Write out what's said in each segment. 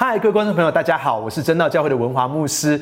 嗨，各位观众朋友，大家好，我是真道教会的文华牧师。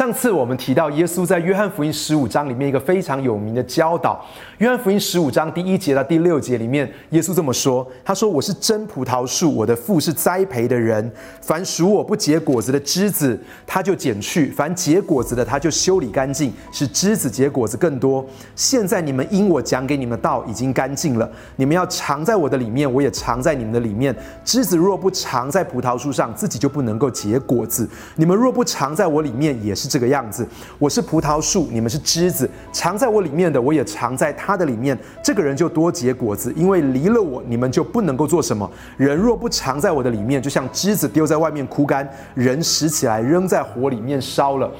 上次我们提到耶稣在约翰福音十五章里面一个非常有名的教导。约翰福音十五章第一节到第六节里面，耶稣这么说：“他说我是真葡萄树，我的父是栽培的人。凡属我不结果子的枝子，他就剪去；凡结果子的，他就修理干净，使枝子结果子更多。现在你们因我讲给你们的道已经干净了，你们要藏在我的里面，我也藏在你们的里面。枝子若不藏在葡萄树上，自己就不能够结果子；你们若不藏在我里面，也是。”这个样子，我是葡萄树，你们是枝子，藏在我里面的，我也藏在他的里面。这个人就多结果子，因为离了我，你们就不能够做什么。人若不藏在我的里面，就像枝子丢在外面枯干，人拾起来扔在火里面烧了。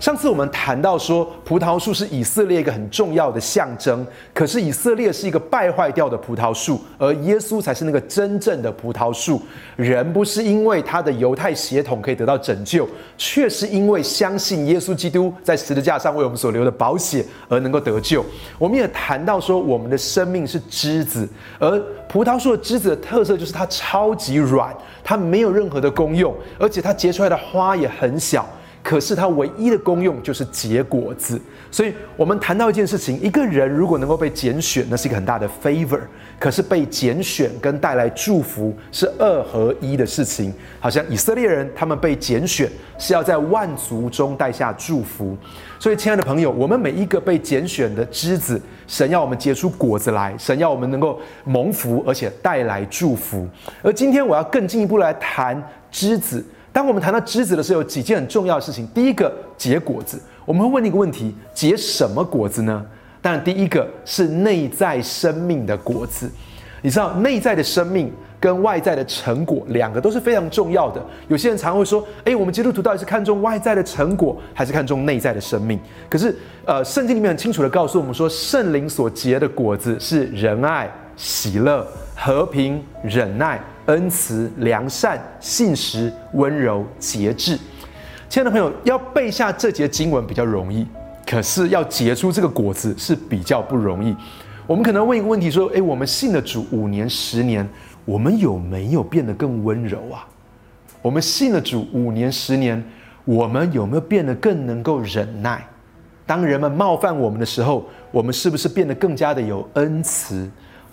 上次我们谈到说，葡萄树是以色列一个很重要的象征。可是以色列是一个败坏掉的葡萄树，而耶稣才是那个真正的葡萄树。人不是因为他的犹太血统可以得到拯救，却是因为相信耶稣基督在十字架上为我们所留的宝血而能够得救。我们也谈到说，我们的生命是枝子，而葡萄树的枝子的特色就是它超级软，它没有任何的功用，而且它结出来的花也很小。可是它唯一的功用就是结果子，所以我们谈到一件事情：一个人如果能够被拣选，那是一个很大的 favor。可是被拣选跟带来祝福是二合一的事情。好像以色列人他们被拣选是要在万族中带下祝福。所以，亲爱的朋友，我们每一个被拣选的枝子，神要我们结出果子来，神要我们能够蒙福，而且带来祝福。而今天我要更进一步来谈枝子。当我们谈到枝子的时候，有几件很重要的事情。第一个，结果子。我们会问一个问题：结什么果子呢？当然，第一个是内在生命的果子。你知道，内在的生命跟外在的成果，两个都是非常重要的。有些人常会说：“诶，我们基督徒到底是看重外在的成果，还是看重内在的生命？”可是，呃，圣经里面很清楚的告诉我们说，圣灵所结的果子是仁爱、喜乐、和平、忍耐。恩慈、良善、信实、温柔、节制，亲爱的朋友，要背下这节经文比较容易，可是要结出这个果子是比较不容易。我们可能问一个问题：说，诶，我们信了主五年、十年，我们有没有变得更温柔啊？我们信了主五年、十年，我们有没有变得更能够忍耐？当人们冒犯我们的时候，我们是不是变得更加的有恩慈？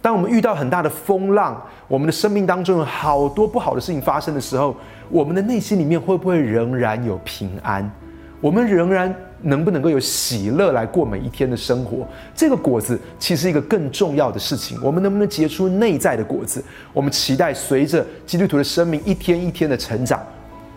当我们遇到很大的风浪，我们的生命当中有好多不好的事情发生的时候，我们的内心里面会不会仍然有平安？我们仍然能不能够有喜乐来过每一天的生活？这个果子其实一个更重要的事情，我们能不能结出内在的果子？我们期待随着基督徒的生命一天一天的成长，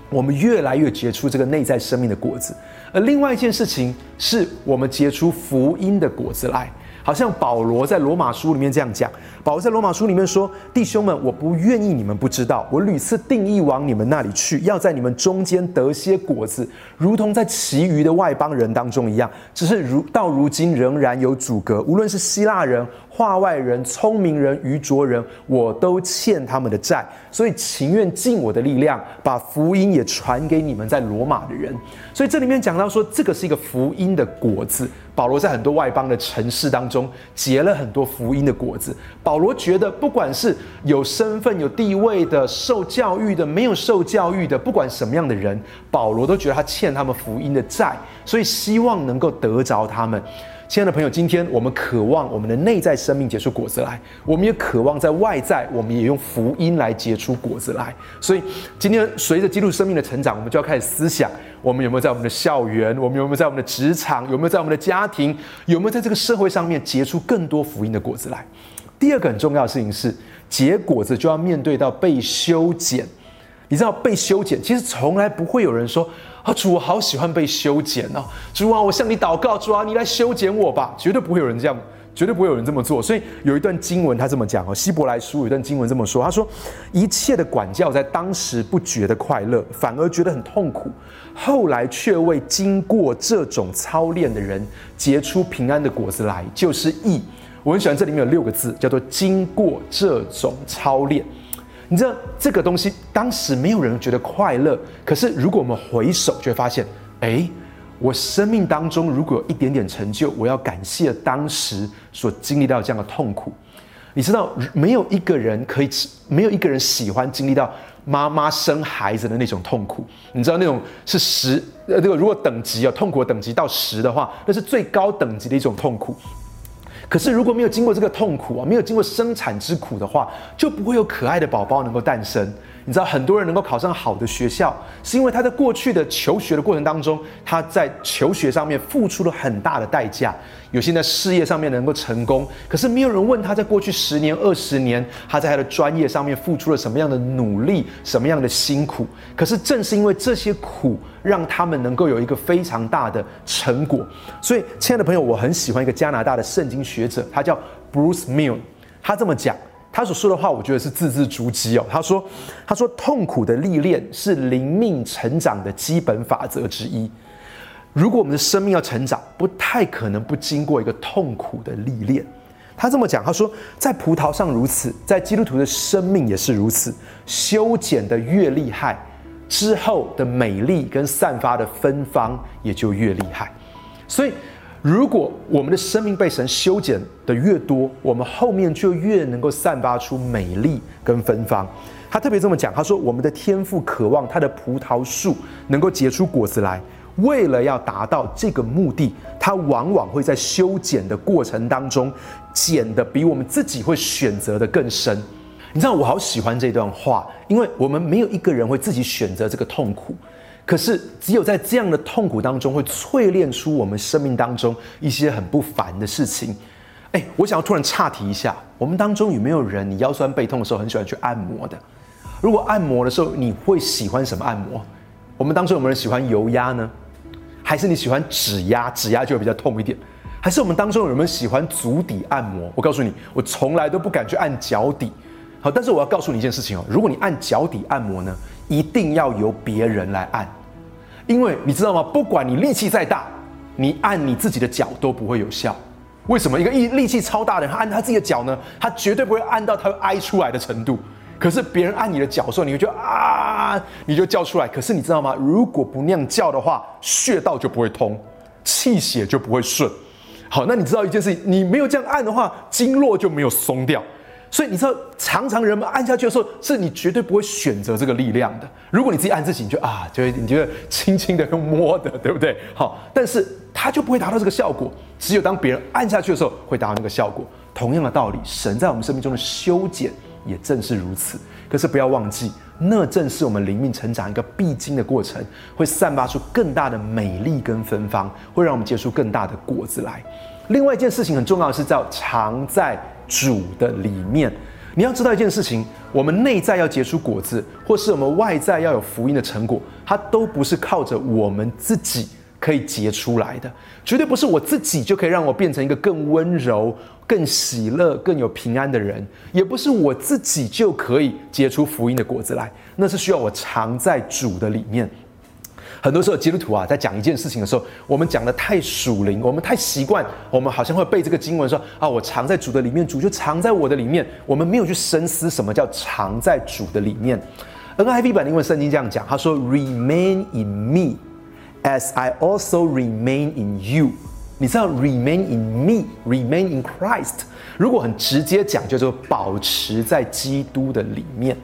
我们越来越结出这个内在生命的果子。而另外一件事情是我们结出福音的果子来。好像保罗在罗马书里面这样讲，保罗在罗马书里面说：“弟兄们，我不愿意你们不知道，我屡次定义往你们那里去，要在你们中间得些果子，如同在其余的外邦人当中一样。只是如到如今仍然有阻隔，无论是希腊人。”化外人、聪明人、愚拙人，我都欠他们的债，所以情愿尽我的力量，把福音也传给你们在罗马的人。所以这里面讲到说，这个是一个福音的果子。保罗在很多外邦的城市当中结了很多福音的果子。保罗觉得，不管是有身份、有地位的、受教育的、没有受教育的，不管什么样的人，保罗都觉得他欠他们福音的债，所以希望能够得着他们。亲爱的朋友，今天我们渴望我们的内在生命结出果子来，我们也渴望在外在，我们也用福音来结出果子来。所以，今天随着基督生命的成长，我们就要开始思想：我们有没有在我们的校园，我们有没有在我们的职场，有没有在我们的家庭，有没有在这个社会上面结出更多福音的果子来？第二个很重要的事情是，结果子就要面对到被修剪。你知道被修剪，其实从来不会有人说。啊，主，我好喜欢被修剪哦！主啊，我向你祷告，主啊，你来修剪我吧！绝对不会有人这样，绝对不会有人这么做。所以有一段经文，他这么讲哦，《希伯来书》有一段经文这么说：他说，一切的管教在当时不觉得快乐，反而觉得很痛苦；后来却为经过这种操练的人结出平安的果子来，就是义。我很喜欢这里面有六个字，叫做“经过这种操练”。你知道这个东西当时没有人觉得快乐，可是如果我们回首，就会发现诶，我生命当中如果有一点点成就，我要感谢当时所经历到这样的痛苦。你知道，没有一个人可以，没有一个人喜欢经历到妈妈生孩子的那种痛苦。你知道那种是十，呃，这个如果等级啊，痛苦的等级到十的话，那是最高等级的一种痛苦。可是如果没有经过这个痛苦啊，没有经过生产之苦的话，就不会有可爱的宝宝能够诞生。你知道很多人能够考上好的学校，是因为他在过去的求学的过程当中，他在求学上面付出了很大的代价。有些在事业上面能够成功，可是没有人问他在过去十年、二十年，他在他的专业上面付出了什么样的努力、什么样的辛苦。可是正是因为这些苦，让他们能够有一个非常大的成果。所以，亲爱的朋友，我很喜欢一个加拿大的圣经学者，他叫 Bruce Mill，他这么讲。他所说的话，我觉得是字字珠玑哦。他说：“他说痛苦的历练是灵命成长的基本法则之一。如果我们的生命要成长，不太可能不经过一个痛苦的历练。”他这么讲，他说：“在葡萄上如此，在基督徒的生命也是如此。修剪的越厉害，之后的美丽跟散发的芬芳也就越厉害。所以。”如果我们的生命被神修剪的越多，我们后面就越能够散发出美丽跟芬芳。他特别这么讲，他说：“我们的天赋渴望他的葡萄树能够结出果子来，为了要达到这个目的，他往往会在修剪的过程当中剪的比我们自己会选择的更深。”你知道，我好喜欢这段话，因为我们没有一个人会自己选择这个痛苦。可是，只有在这样的痛苦当中，会淬炼出我们生命当中一些很不凡的事情。哎，我想要突然岔题一下，我们当中有没有人，你腰酸背痛的时候很喜欢去按摩的？如果按摩的时候，你会喜欢什么按摩？我们当中有没有人喜欢油压呢？还是你喜欢指压？指压就会比较痛一点。还是我们当中有没有喜欢足底按摩？我告诉你，我从来都不敢去按脚底。好，但是我要告诉你一件事情哦，如果你按脚底按摩呢，一定要由别人来按。因为你知道吗？不管你力气再大，你按你自己的脚都不会有效。为什么？一个力力气超大的人，他按他自己的脚呢？他绝对不会按到他会哀出来的程度。可是别人按你的脚的时候，你会觉得啊，你就叫出来。可是你知道吗？如果不那样叫的话，穴道就不会通，气血就不会顺。好，那你知道一件事情，你没有这样按的话，经络就没有松掉。所以你知道，常常人们按下去的时候，是你绝对不会选择这个力量的。如果你自己按自己，你就啊，就你觉得轻轻的用摸的，对不对？好，但是它就不会达到这个效果。只有当别人按下去的时候，会达到那个效果。同样的道理，神在我们生命中的修剪也正是如此。可是不要忘记，那正是我们灵命成长一个必经的过程，会散发出更大的美丽跟芬芳，会让我们结出更大的果子来。另外一件事情很重要的是，叫常在。主的里面，你要知道一件事情：我们内在要结出果子，或是我们外在要有福音的成果，它都不是靠着我们自己可以结出来的。绝对不是我自己就可以让我变成一个更温柔、更喜乐、更有平安的人，也不是我自己就可以结出福音的果子来。那是需要我藏在主的里面。很多时候，基督徒啊，在讲一件事情的时候，我们讲的太属灵，我们太习惯，我们好像会背这个经文说啊，我藏在主的里面，主就藏在我的里面。我们没有去深思什么叫藏在主的里面。NIV 版的英文圣经这样讲，他说：“Remain in me, as I also remain in you。”你知道 “remain in me, remain in Christ”？如果很直接讲，就是保持在基督的里面。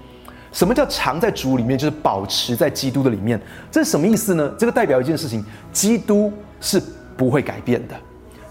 什么叫藏在主里面？就是保持在基督的里面。这是什么意思呢？这个代表一件事情：基督是不会改变的。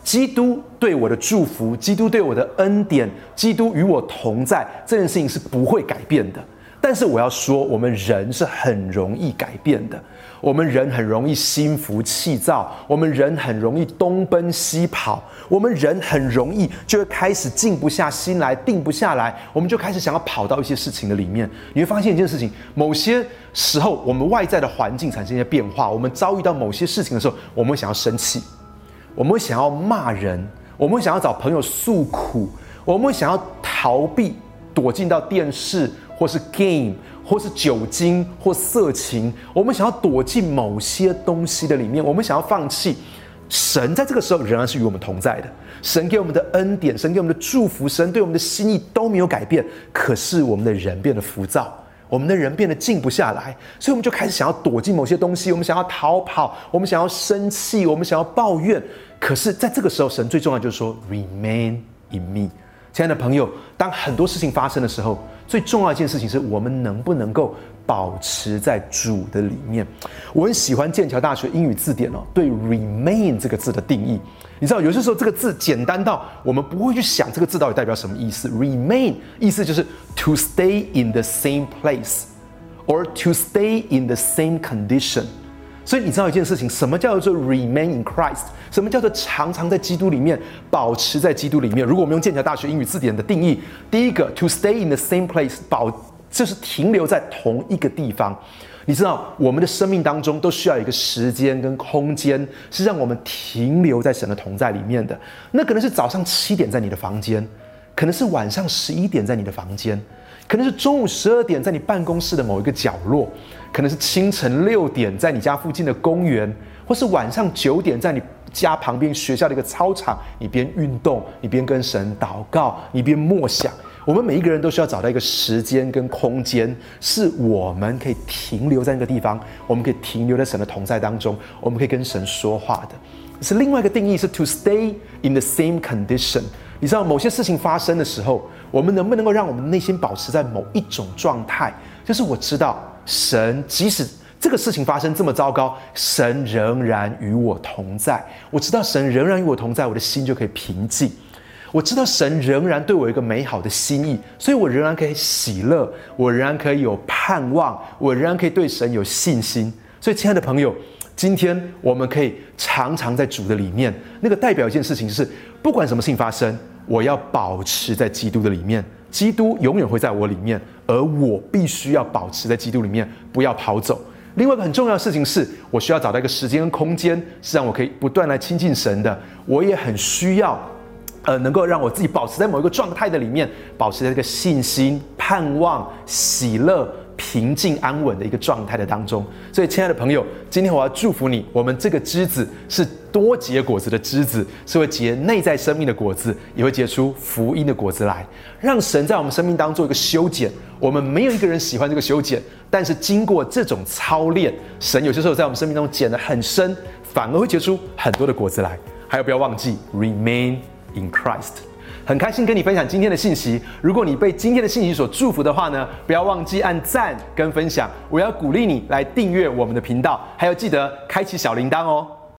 基督对我的祝福，基督对我的恩典，基督与我同在，这件事情是不会改变的。但是我要说，我们人是很容易改变的。我们人很容易心浮气躁，我们人很容易东奔西跑，我们人很容易就会开始静不下心来，定不下来，我们就开始想要跑到一些事情的里面。你会发现一件事情：某些时候，我们外在的环境产生一些变化，我们遭遇到某些事情的时候，我们会想要生气，我们会想要骂人，我们会想要找朋友诉苦，我们会想要逃避，躲进到电视或是 game。或是酒精或色情，我们想要躲进某些东西的里面，我们想要放弃。神在这个时候仍然是与我们同在的。神给我们的恩典，神给我们的祝福，神对我们的心意都没有改变。可是我们的人变得浮躁，我们的人变得静不下来，所以我们就开始想要躲进某些东西，我们想要逃跑，我们想要生气，我们想要抱怨。可是，在这个时候，神最重要就是说，remain in me。亲爱的朋友，当很多事情发生的时候，最重要一件事情是我们能不能够保持在主的里面。我很喜欢剑桥大学英语字典哦，对 remain 这个字的定义。你知道，有些时候这个字简单到我们不会去想这个字到底代表什么意思。remain 意思就是 to stay in the same place or to stay in the same condition。所以你知道一件事情，什么叫做 remain in Christ？什么叫做常常在基督里面，保持在基督里面？如果我们用剑桥大学英语字典的定义，第一个 to stay in the same place，保就是停留在同一个地方。你知道，我们的生命当中都需要一个时间跟空间，是让我们停留在神的同在里面的。那可能是早上七点在你的房间，可能是晚上十一点在你的房间，可能是中午十二点在你办公室的某一个角落。可能是清晨六点在你家附近的公园，或是晚上九点在你家旁边学校的一个操场，你边运动，你边跟神祷告，你边默想。我们每一个人都需要找到一个时间跟空间，是我们可以停留在那个地方，我们可以停留在神的同在当中，我们可以跟神说话的。是另外一个定义，是 to stay in the same condition。你知道某些事情发生的时候，我们能不能够让我们内心保持在某一种状态？就是我知道。神即使这个事情发生这么糟糕，神仍然与我同在。我知道神仍然与我同在，我的心就可以平静。我知道神仍然对我有一个美好的心意，所以我仍然可以喜乐，我仍然可以有盼望，我仍然可以对神有信心。所以，亲爱的朋友，今天我们可以常常在主的里面。那个代表一件事情是，不管什么事情发生，我要保持在基督的里面。基督永远会在我里面，而我必须要保持在基督里面，不要跑走。另外一个很重要的事情是，我需要找到一个时间跟空间，是让我可以不断来亲近神的。我也很需要，呃，能够让我自己保持在某一个状态的里面，保持在这个信心、盼望、喜乐。平静安稳的一个状态的当中，所以亲爱的朋友，今天我要祝福你。我们这个枝子是多结果子的枝子，是会结内在生命的果子，也会结出福音的果子来，让神在我们生命当中做一个修剪。我们没有一个人喜欢这个修剪，但是经过这种操练，神有些时候在我们生命中剪得很深，反而会结出很多的果子来。还有不要忘记，remain in Christ。很开心跟你分享今天的信息。如果你被今天的信息所祝福的话呢，不要忘记按赞跟分享。我要鼓励你来订阅我们的频道，还要记得开启小铃铛哦。